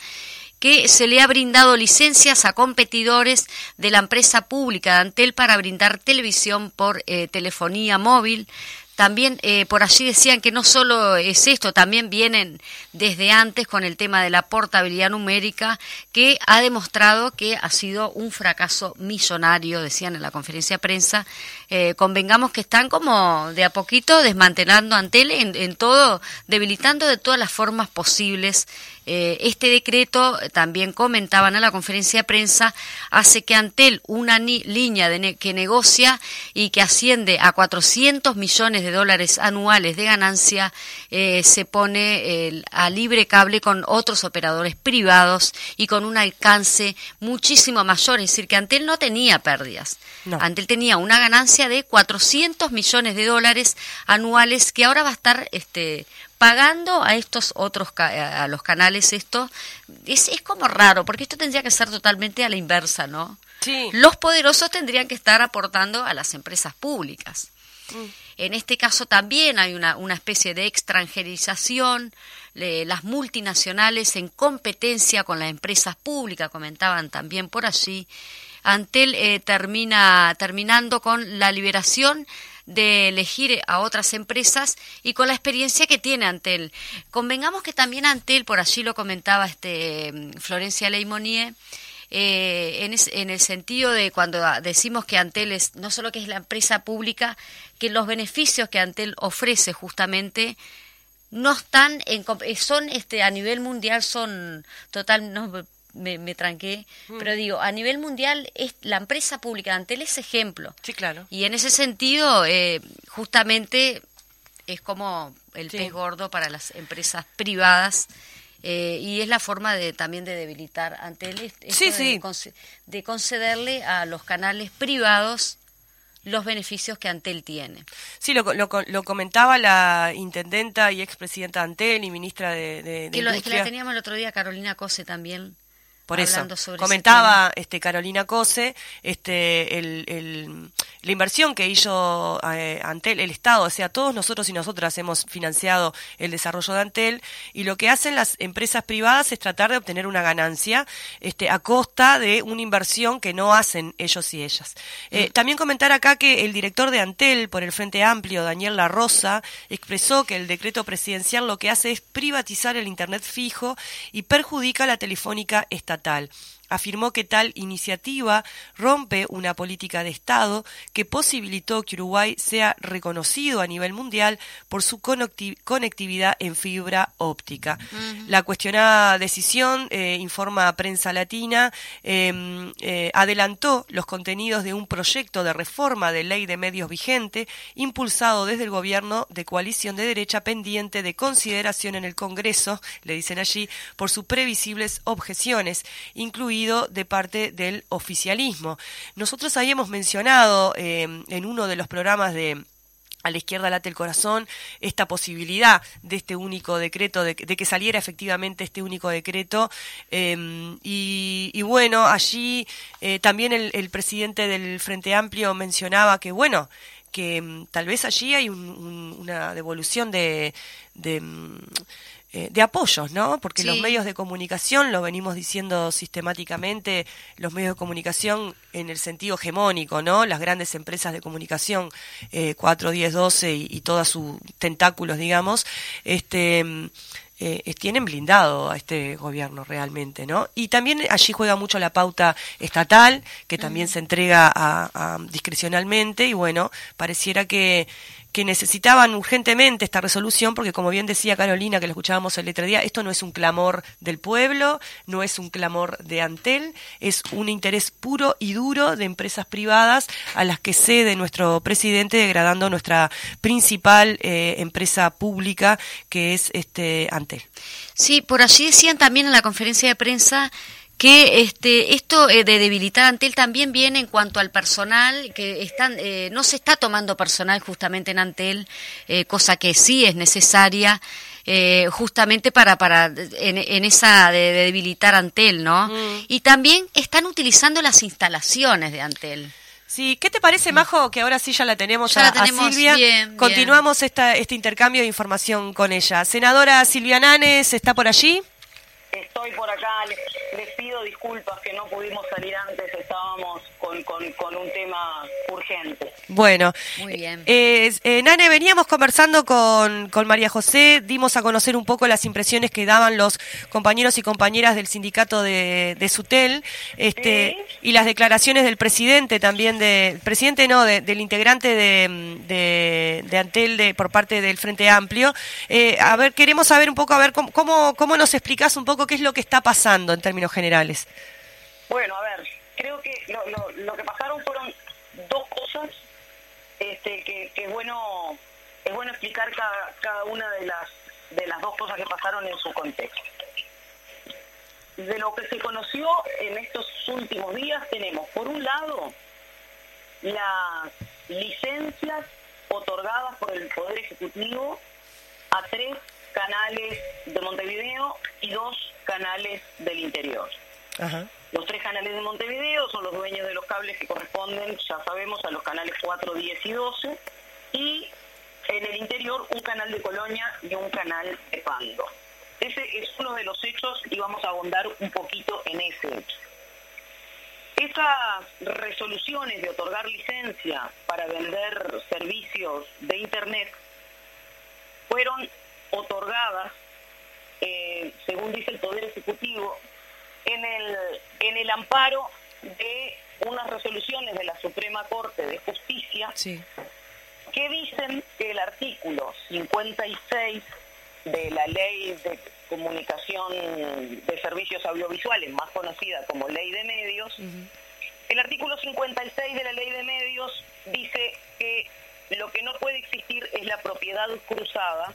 que se le ha brindado licencias a competidores de la empresa pública de Antel para brindar televisión por eh, telefonía móvil, también eh, por allí decían que no solo es esto, también vienen desde antes con el tema de la portabilidad numérica, que ha demostrado que ha sido un fracaso millonario, decían en la conferencia de prensa. Eh, convengamos que están como de a poquito desmantelando Antel en, en todo, debilitando de todas las formas posibles eh, este decreto, también comentaban en la conferencia de prensa, hace que Antel, una línea de que negocia y que asciende a 400 millones de dólares anuales de ganancia, eh, se pone a libre cable con otros operadores privados y con un alcance muchísimo mayor. Es decir, que Antel no tenía pérdidas. Antel tenía una ganancia de 400 millones de dólares anuales que ahora va a estar este, pagando a estos otros, a los canales esto, es, es como raro, porque esto tendría que ser totalmente a la inversa, ¿no? Sí. Los poderosos tendrían que estar aportando a las empresas públicas. Mm. En este caso también hay una, una especie de extranjerización, las multinacionales en competencia con las empresas públicas, comentaban también por allí. Antel eh, termina terminando con la liberación de elegir a otras empresas y con la experiencia que tiene Antel. Convengamos que también Antel, por allí lo comentaba este Florencia Leimonier, eh, en, en, el sentido de cuando decimos que Antel es no solo que es la empresa pública, que los beneficios que Antel ofrece justamente no están en son este a nivel mundial son total no, me, me tranqué, mm. pero digo, a nivel mundial es la empresa pública Antel es ejemplo. Sí, claro. Y en ese sentido, eh, justamente es como el pez gordo para las empresas privadas. Eh, y es la forma de también de debilitar Antel, sí, sí. de concederle a los canales privados los beneficios que Antel tiene. Sí, lo, lo, comentaba la intendenta y expresidenta Antel y ministra de, de, que, lo, que la teníamos el otro día, Carolina Cose también. Por eso, comentaba este, Carolina Cose este, el, la inversión que hizo eh, Antel, el Estado, o sea, todos nosotros y nosotras hemos financiado el desarrollo de Antel y lo que hacen las empresas privadas es tratar de obtener una ganancia este, a costa de una inversión que no hacen ellos y ellas. Eh, mm. También comentar acá que el director de Antel por el Frente Amplio, Daniel La Rosa, expresó que el decreto presidencial lo que hace es privatizar el Internet fijo y perjudica la telefónica estatal estatal afirmó que tal iniciativa rompe una política de Estado que posibilitó que Uruguay sea reconocido a nivel mundial por su conectividad en fibra óptica. La cuestionada decisión, eh, informa Prensa Latina, em, eh, adelantó los contenidos de un proyecto de reforma de ley de medios vigente impulsado desde el gobierno de coalición de derecha pendiente de consideración en el Congreso, le dicen allí, por sus previsibles objeciones, incluidas de parte del oficialismo. Nosotros habíamos mencionado eh, en uno de los programas de a la izquierda late el corazón esta posibilidad de este único decreto, de, que saliera efectivamente este único decreto. Em, y, bueno, allí eh, también el, presidente del Frente Amplio mencionaba que, bueno, que em, tal vez allí hay una devolución de, em, eh, de apoyos, ¿no? Porque los medios de comunicación, lo venimos diciendo sistemáticamente, los medios de comunicación en el sentido hegemónico, ¿no? Las grandes empresas de comunicación, eh, 4, 10, 12 y, y todos sus tentáculos, digamos, este eh, tienen blindado a este gobierno realmente, ¿no? Y también allí juega mucho la pauta estatal, que también se entrega a, discrecionalmente, y bueno, pareciera que que necesitaban urgentemente esta resolución, porque como bien decía Carolina, que lo escuchábamos el otro día, esto no es un clamor del pueblo, no es un clamor de Antel, es un interés puro y duro de empresas privadas a las que cede nuestro presidente, degradando nuestra principal eh, empresa pública, que es este Antel. Sí, por allí decían también en la conferencia de prensa que este, esto eh, de debilitar Antel también viene en cuanto al personal, que están, eh, no se está tomando personal justamente en Antel, eh, cosa que sí es necesaria. justamente para, para en, esa de, debilitar Antel, ¿no? Mm. Y también están utilizando las instalaciones de Antel. Sí, ¿qué te parece, Majo, que ahora sí ya la tenemos, a, Silvia? Continuamos Esta, este intercambio de información con ella. Senadora Silvia Nanes, ¿está por allí? Estoy por acá, les, pido disculpas que no pudimos salir antes, estábamos con, con, un tema urgente. Bueno, muy bien. Eh, eh, Nane, veníamos conversando con, con María José, dimos a conocer un poco las impresiones que daban los compañeros y compañeras del sindicato de, de Sutel este, y las declaraciones del presidente también, de, presidente no, del integrante de, de, Antel de, por parte del Frente Amplio. Eh, a ver, queremos saber un poco, a ver, cómo, cómo, cómo nos explicas un poco qué es lo que está pasando en términos generales. Bueno, a ver, creo que lo, que pasaron fueron dos cosas este, que, es bueno es bueno explicar cada, cada una de las de las dos cosas que pasaron en su contexto. De lo que se conoció en estos últimos días tenemos, por un lado, las licencias otorgadas por el Poder Ejecutivo a tres canales de Montevideo y dos canales del interior. Los tres canales de Montevideo son los dueños de los cables que corresponden, ya sabemos, a los canales 4, 10 y 12, y en el interior un canal de Colonia y un canal de Pando. Ese es uno de los hechos y vamos a abondar un poquito en ese hecho. Esas resoluciones de otorgar licencia para vender servicios de Internet fueron otorgadas, eh, según dice el Poder Ejecutivo, en el, en el amparo de unas resoluciones de la Suprema Corte de Justicia que dicen que el artículo 56 de la Ley de Comunicación de Servicios Audiovisuales, más conocida como Ley de Medios, el artículo 56 de la Ley de Medios dice que lo que no puede existir es la propiedad cruzada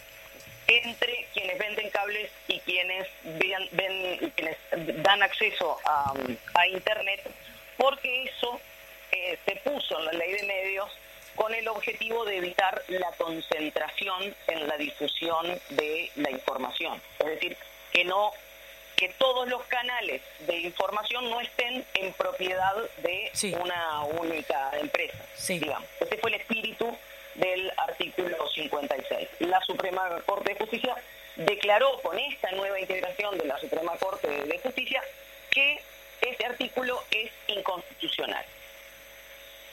entre quienes venden cables y quienes, ven, quienes dan acceso a, Internet, porque eso eh, se puso en la ley de medios con el objetivo de evitar la concentración en la difusión de la información. Es decir, que no que todos los canales de información no estén en propiedad de una única empresa. Digamos. Ese fue el espíritu del artículo 56. La Suprema Corte de Justicia declaró con esta nueva integración de la Suprema Corte de Justicia que ese artículo es inconstitucional.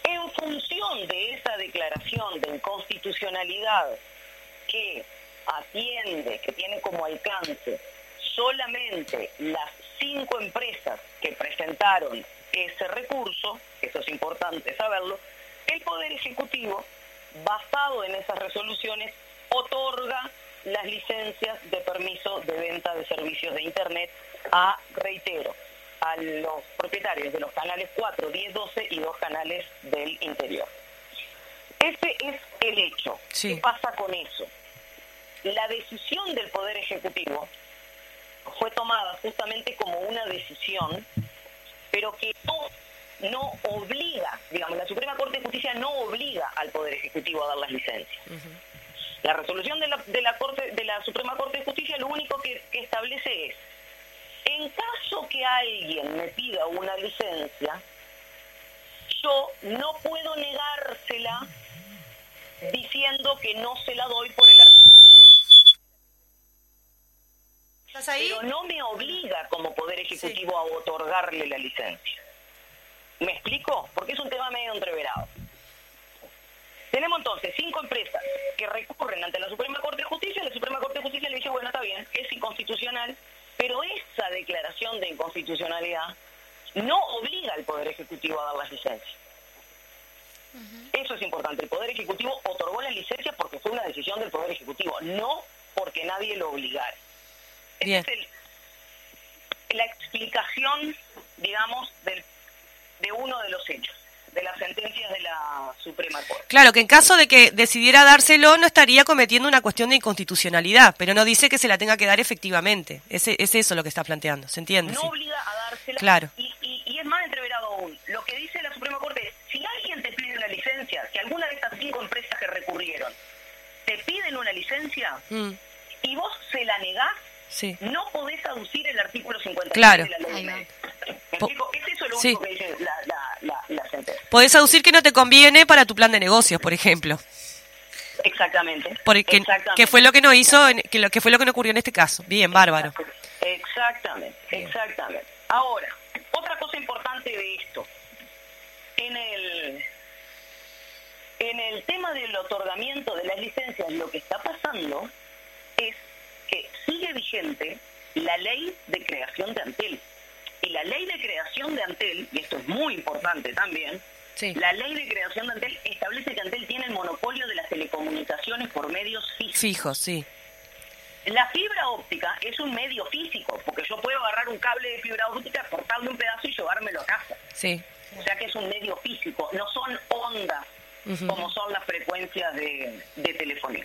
En función de esa declaración de inconstitucionalidad que atiende, que tiene como alcance solamente las cinco empresas que presentaron ese recurso, eso es importante saberlo, el Poder Ejecutivo basado en esas resoluciones, otorga las licencias de permiso de venta de servicios de Internet a, reitero, a los propietarios de los canales 4, 10, 12 y dos canales del interior. Ese es el hecho. ¿Qué pasa con eso? La decisión del Poder Ejecutivo fue tomada justamente como una decisión, pero que no no obliga, digamos, la Suprema Corte de Justicia no obliga al Poder Ejecutivo a dar las licencias. La resolución de la, de la, Corte, de la Suprema Corte de Justicia lo único que, que establece es, en caso que alguien me pida una licencia, yo no puedo negársela diciendo que no se la doy por el artículo. ¿Estás ahí? Pero no me obliga como Poder Ejecutivo a otorgarle la licencia. ¿Me explico? Porque es un tema medio entreverado. Tenemos entonces cinco empresas que recurren ante la Suprema Corte de Justicia. La Suprema Corte de Justicia le dice, bueno, está bien, es inconstitucional, pero esa declaración de inconstitucionalidad no obliga al Poder Ejecutivo a dar las licencias. Eso es importante. El Poder Ejecutivo otorgó la licencia porque fue una decisión del Poder Ejecutivo, no porque nadie lo obligara. Esa es el- la explicación, digamos, del, de uno de los hechos, de las sentencias de la Suprema Corte. Claro, que en caso de que decidiera dárselo no estaría cometiendo una cuestión de inconstitucionalidad, pero no dice que se la tenga que dar efectivamente. Ese, es eso lo que está planteando, ¿se entiende? No Sí. obliga a dársela. Claro. Y, y- y es más entreverado aún. Lo que dice la Suprema Corte es, si alguien te pide una licencia, si alguna de estas cinco empresas que recurrieron te piden una licencia Mm, y vos se la negás, sí. no podés aducir el artículo 56 Claro. de la ley. ¿Me Po- explico? Es eso lo Sí. único que dice la, la, la, la sentencia. Podés aducir que no te conviene para tu plan de negocios, por ejemplo. Exactamente. Porque, Exactamente. que fue lo que no hizo, en- que, lo, que fue lo que no ocurrió en este caso. Bien, bárbaro. Exactamente, exactamente. Ahora, otra cosa importante de esto. En el, en el tema del otorgamiento de las licencias, lo que está pasando es que sigue vigente la ley de creación de Antel. Y la ley de creación de Antel, y esto es muy importante también, Sí. la ley de creación de Antel establece que Antel tiene el monopolio de las telecomunicaciones por medios físicos. Fijo, sí. La fibra óptica es un medio físico, porque yo puedo agarrar un cable de fibra óptica, cortarle un pedazo y llevármelo a casa. Sí. O sea que es un medio físico, no son ondas como son las frecuencias de, de telefonía.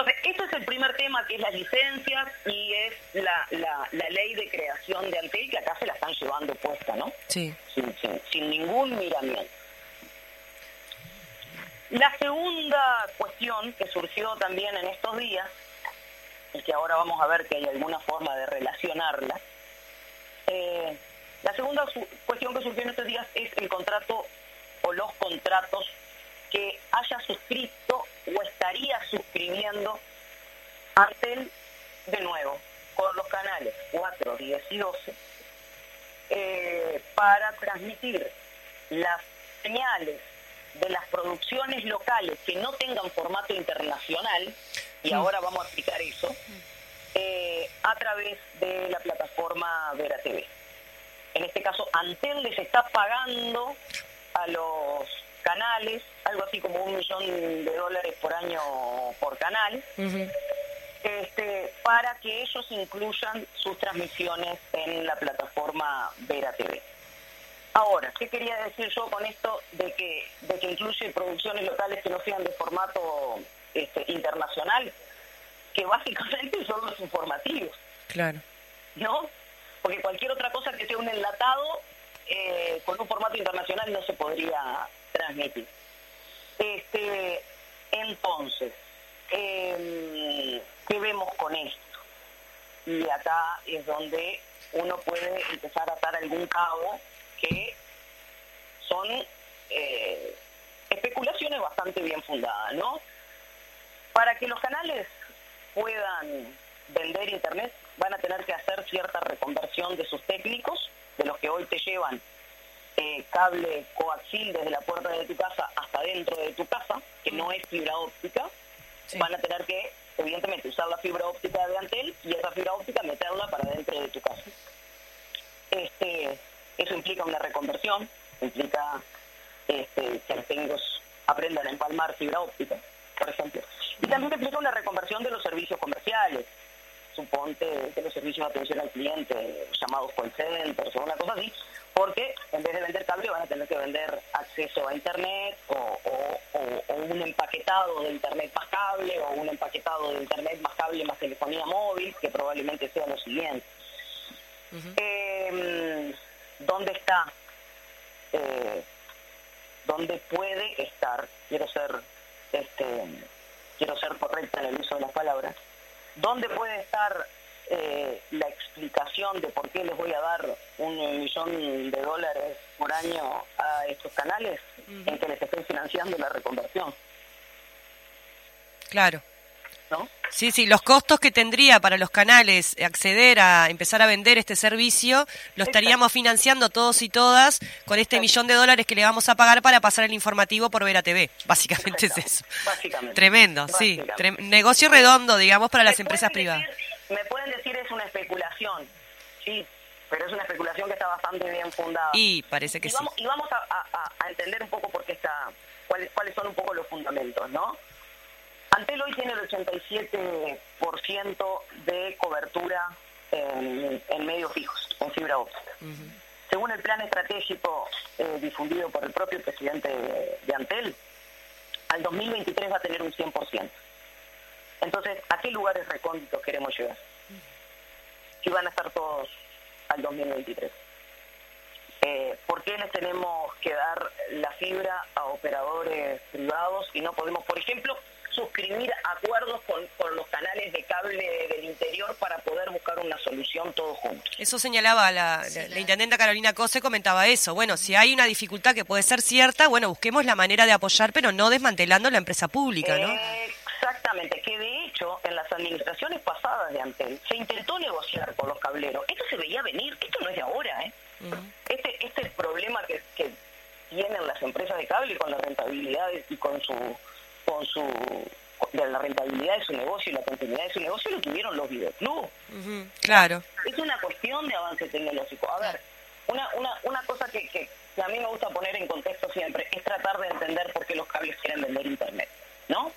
Entonces, esto es el primer tema, que es las licencias y es la, la, la ley de creación de Antel, que acá se la están llevando puesta, ¿no? Sí. sin, sin- sin ningún miramiento. La segunda cuestión que surgió también en estos días, y que ahora vamos a ver que hay alguna forma de relacionarla, eh, la segunda cuestión que surgió en estos días es el contrato o los contratos que haya suscrito o estaría suscribiendo Antel de nuevo con los canales 4, 10 y 12 eh, para transmitir las señales de las producciones locales que no tengan formato internacional, y ahora vamos a explicar eso, eh, a través de la plataforma Vera TV. En este caso, Antel les está pagando a los canales algo así como un millón de dólares por año por canal, este, para que ellos incluyan sus transmisiones en la plataforma Vera TV. Ahora, ¿qué quería decir yo con esto de que, de que incluye producciones locales que no sean de formato este, internacional? Que básicamente son los informativos, Claro. ¿no? Porque cualquier otra cosa que sea un enlatado eh, con un formato internacional no se podría transmitir. Este, entonces, eh, ¿qué vemos con esto? Y acá es donde uno puede empezar a atar algún cabo que son eh, especulaciones bastante bien fundadas, ¿no? Para que los canales puedan vender internet, van a tener que hacer cierta reconversión de sus técnicos, de los que hoy te llevan eh, cable coaxil desde la puerta de tu casa hasta dentro de tu casa, que no es fibra óptica, Sí. van a tener que, evidentemente, usar la fibra óptica de Antel y esa fibra óptica meterla para dentro de tu casa. Este, eso implica una reconversión, implica este, que los técnicos aprendan a empalmar fibra óptica, por ejemplo. Y también implica una reconversión de los servicios comerciales. Suponte de los servicios de atención al cliente, llamados call centers o una cosa así, porque en vez de vender cable van a tener que vender acceso a internet o, o- o- o un empaquetado de internet más cable o un empaquetado de internet más cable más telefonía móvil, que probablemente sea lo siguiente. Eh, ¿Dónde está eh, dónde puede estar, quiero ser, este, quiero ser correcta en el uso de las palabras, dónde puede estar eh, la explicación de por qué les voy a dar un millón de dólares por año a estos canales en que les estoy financiando la reconversión. Claro. ¿No? Sí, sí, los costos que tendría para los canales acceder a empezar a vender este servicio, lo estaríamos financiando todos y todas con este millón de dólares que le vamos a pagar para pasar el informativo por Vera TV. Básicamente es eso. Básicamente. Tremendo, sí. Trem- negocio redondo, digamos, para las empresas privadas. Me pueden decir es una especulación, sí, pero es una especulación que está bastante bien fundada. Y parece que y sí. vamos, y vamos a, a- a- a entender un poco por qué está, cuáles, cuáles son un poco los fundamentos, ¿no? Antel hoy tiene el 87% de cobertura en, en medios fijos, en fibra óptica. Según el plan estratégico eh, difundido por el propio presidente de, de Antel, al 2023 va a tener un 100%. Entonces, ¿a qué lugares recónditos queremos llegar? Si van a estar todos al 2023. Eh, ¿Por qué les tenemos que dar la fibra a operadores privados y no podemos, por ejemplo, suscribir acuerdos con, con los canales de cable del interior para poder buscar una solución todos juntos? Eso señalaba la, la- la intendenta Carolina Cose, comentaba eso. Bueno, si hay una dificultad que puede ser cierta, bueno, busquemos la manera de apoyar, pero no desmantelando la empresa pública, ¿no? Exactamente, que de hecho en las administraciones pasadas de Antel se intentó negociar con los cableros. Esto se veía venir, esto no es de ahora, ¿eh? Este, este problema que, que tienen las empresas de cable con la rentabilidad y con su con su de la rentabilidad de su negocio y la continuidad de su negocio lo tuvieron los videoclubs. Ujú, Claro. Es una cuestión de avance tecnológico. A ver, una, una, una cosa que, que, que a mí me gusta poner en contexto siempre es tratar de entender por qué los cables quieren vender Internet, ¿no?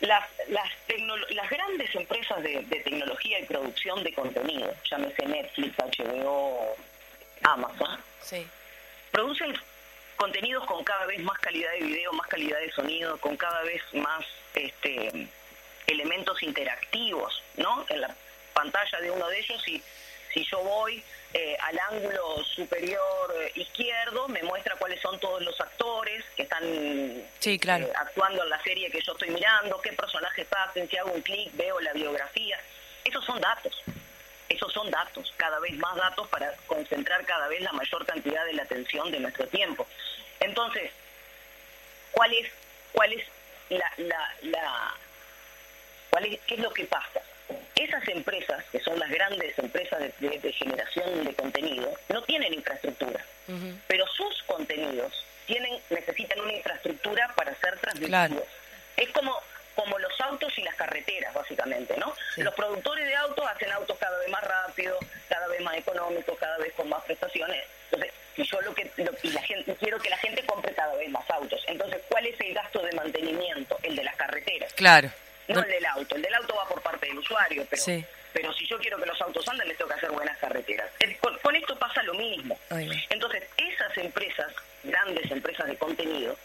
Las, las, grandes empresas de, de tecnología y producción de contenido, llámese Netflix, HBO, Amazon, Sí. producen contenidos con cada vez más calidad de video, más calidad de sonido, con cada vez más este, elementos interactivos, ¿no? En la pantalla de uno de ellos, y si yo voy eh, al ángulo superior eh, izquierdo, me muestra cuáles son todos los actores que están Sí, claro. eh, actuando en la serie que yo estoy mirando, qué personajes hacen, si hago un clic, veo la biografía. Esos son datos. Esos son datos, cada vez más datos para concentrar cada vez la mayor cantidad de la atención de nuestro tiempo. Entonces, ¿cuál es, cuál es la, la, la- cuál es, qué es lo que pasa? Esas empresas, que son las grandes empresas de, de- de generación de contenido, no tienen infraestructura, pero sus contenidos tienen, necesitan una infraestructura para ser transmitidos. Claro. Es como, como los autos y las carreteras, básicamente, ¿no? Los productores de autos hacen autos cada vez más rápidos, cada vez más económicos, cada vez con más prestaciones. Entonces, si yo lo que lo- y la gente quiero que la gente compre cada vez más autos. Entonces, ¿cuál es el gasto de mantenimiento? El de las carreteras. Claro. No el del auto. El del auto va por parte del usuario, pero, Sí. pero si yo quiero que los autos anden, les tengo que hacer buenas carreteras. Eh, Con, con esto pasa lo mismo. Entonces, esas empresas, grandes empresas de contenido,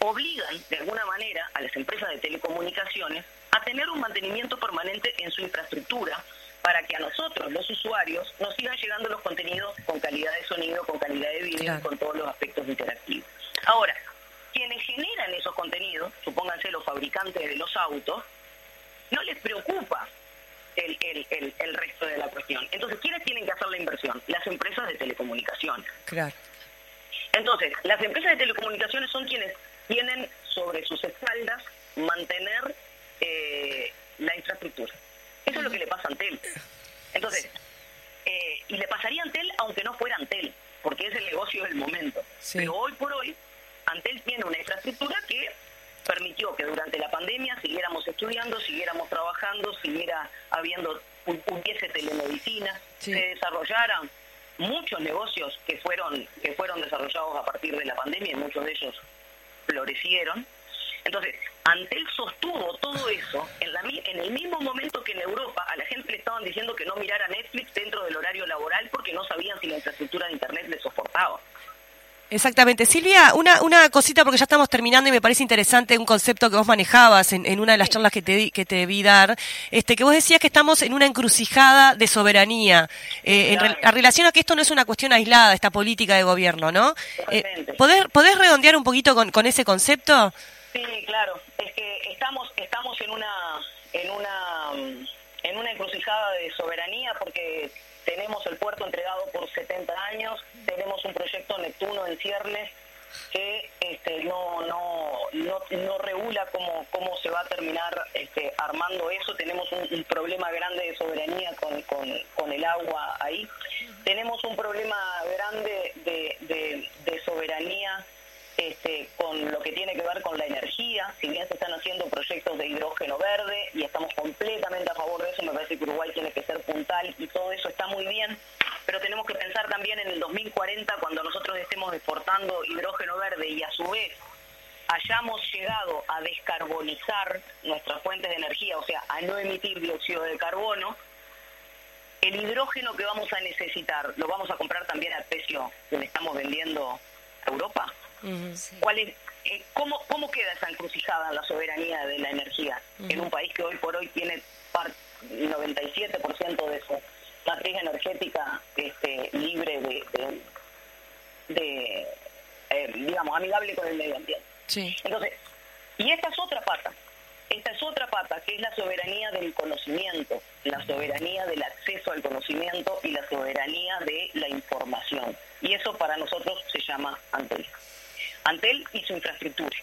obligan de alguna manera a las empresas de telecomunicaciones a tener un mantenimiento permanente en su infraestructura para que a nosotros, los usuarios, nos sigan llegando los contenidos con calidad de sonido, con calidad de video, Claro. con todos los aspectos interactivos. Ahora, quienes generan esos contenidos, supónganse los fabricantes de los autos, no les preocupa el, el, el, el resto de la cuestión. Entonces, ¿quiénes tienen que hacer la inversión? Las empresas de telecomunicaciones. Claro. Entonces, las empresas de telecomunicaciones son quienes tienen sobre sus espaldas mantener eh, la infraestructura. Eso es lo que le pasa a Antel. Entonces, eh, y le pasaría a Antel aunque no fuera Antel, porque es el negocio del momento. Sí. Pero hoy por hoy, Antel tiene una infraestructura que permitió que durante la pandemia siguiéramos estudiando, siguiéramos trabajando, siguiera habiendo, hu- hubiese telemedicina, Sí. se desarrollaran muchos negocios que fueron que fueron desarrollados a partir de la pandemia y muchos de ellos florecieron. Entonces, Antel sostuvo todo eso en, la, en el mismo momento que en Europa a la gente le estaban diciendo que no mirara Netflix dentro del horario laboral porque no sabían si la infraestructura de Internet le soportaba. Exactamente. Silvia, una, una cosita porque ya estamos terminando y me parece interesante un concepto que vos manejabas en, en una de las charlas que te, di- que te vi dar, este, que vos decías que estamos en una encrucijada de soberanía, eh, en, re- en relación a que esto no es una cuestión aislada, esta política de gobierno, ¿no? Eh. ¿podés, ¿Podés redondear un poquito con, con ese concepto? Sí, claro. Es que estamos estamos en una en una en una encrucijada de soberanía porque tenemos el puerto entregado por 70 años, tenemos un proyecto Neptuno en ciernes que este, no, no, no, no regula cómo, cómo se va a terminar este, armando eso. Tenemos un, problema grande de soberanía con, con, con el agua ahí. Tenemos un problema grande de, de, de soberanía este, con lo que tiene que ver con la energía, si bien se están haciendo proyectos de hidrógeno verde y estamos completamente a favor de eso, me parece que Uruguay tiene que ser puntal y todo eso está muy bien, pero tenemos que pensar también en el 2040 cuando nosotros estemos exportando hidrógeno verde y a su vez hayamos llegado a descarbonizar nuestras fuentes de energía, o sea, a no emitir dióxido de carbono, el hidrógeno que vamos a necesitar, ¿lo vamos a comprar también al precio que le estamos vendiendo a Europa? ¿Cuál es, eh, cómo, ¿Cómo queda esa encrucijada en la soberanía de la energía en un país que hoy por hoy tiene par- 97% de su matriz energética este, libre de, de, de, eh, digamos, amigable con el medio ambiente? Sí. Entonces, y esta es otra pata. Esta es otra pata, que es la soberanía del conocimiento, la soberanía del acceso al conocimiento y la soberanía de la información. Y eso para nosotros se llama Antel. Antel y su infraestructura.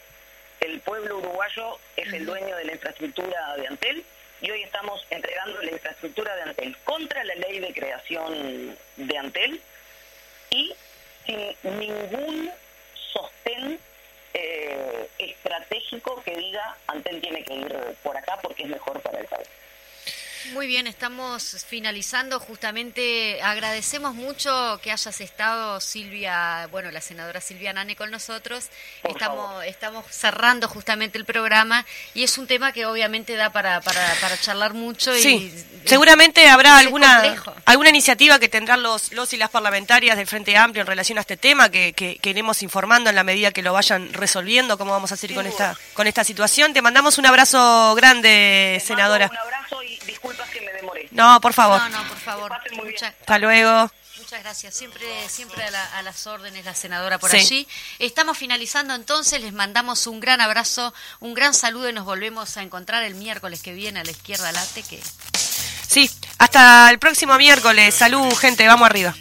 El pueblo uruguayo es el dueño de la infraestructura de Antel y hoy estamos entregando la infraestructura de Antel contra la ley de creación de Antel y sin ningún sostén eh, estratégico que diga Antel tiene que ir por acá porque es mejor para el país. Muy bien, estamos finalizando. Justamente agradecemos mucho que hayas estado, Silvia, bueno, la senadora Silvia Nane con nosotros. Por estamos, favor. estamos cerrando justamente el programa y es un tema que obviamente da para, para, para charlar mucho. Y, Sí, seguramente habrá es alguna complejo. alguna iniciativa que tendrán los, los y las parlamentarias del Frente Amplio en relación a este tema que, que, que iremos informando en la medida que lo vayan resolviendo, cómo vamos a hacer con esta, con esta situación. Te mandamos un abrazo grande, senadora. mando Un abrazo y disculpas que me demoré. No, por favor. No, no, por favor. Muchas, Hasta luego. Muchas gracias. Siempre, siempre a, las órdenes la senadora por allí. Estamos finalizando entonces. Les mandamos un gran abrazo, un gran saludo y nos volvemos a encontrar el miércoles que viene a la izquierda late que. Sí, hasta el próximo miércoles. Salud, gente. Vamos arriba.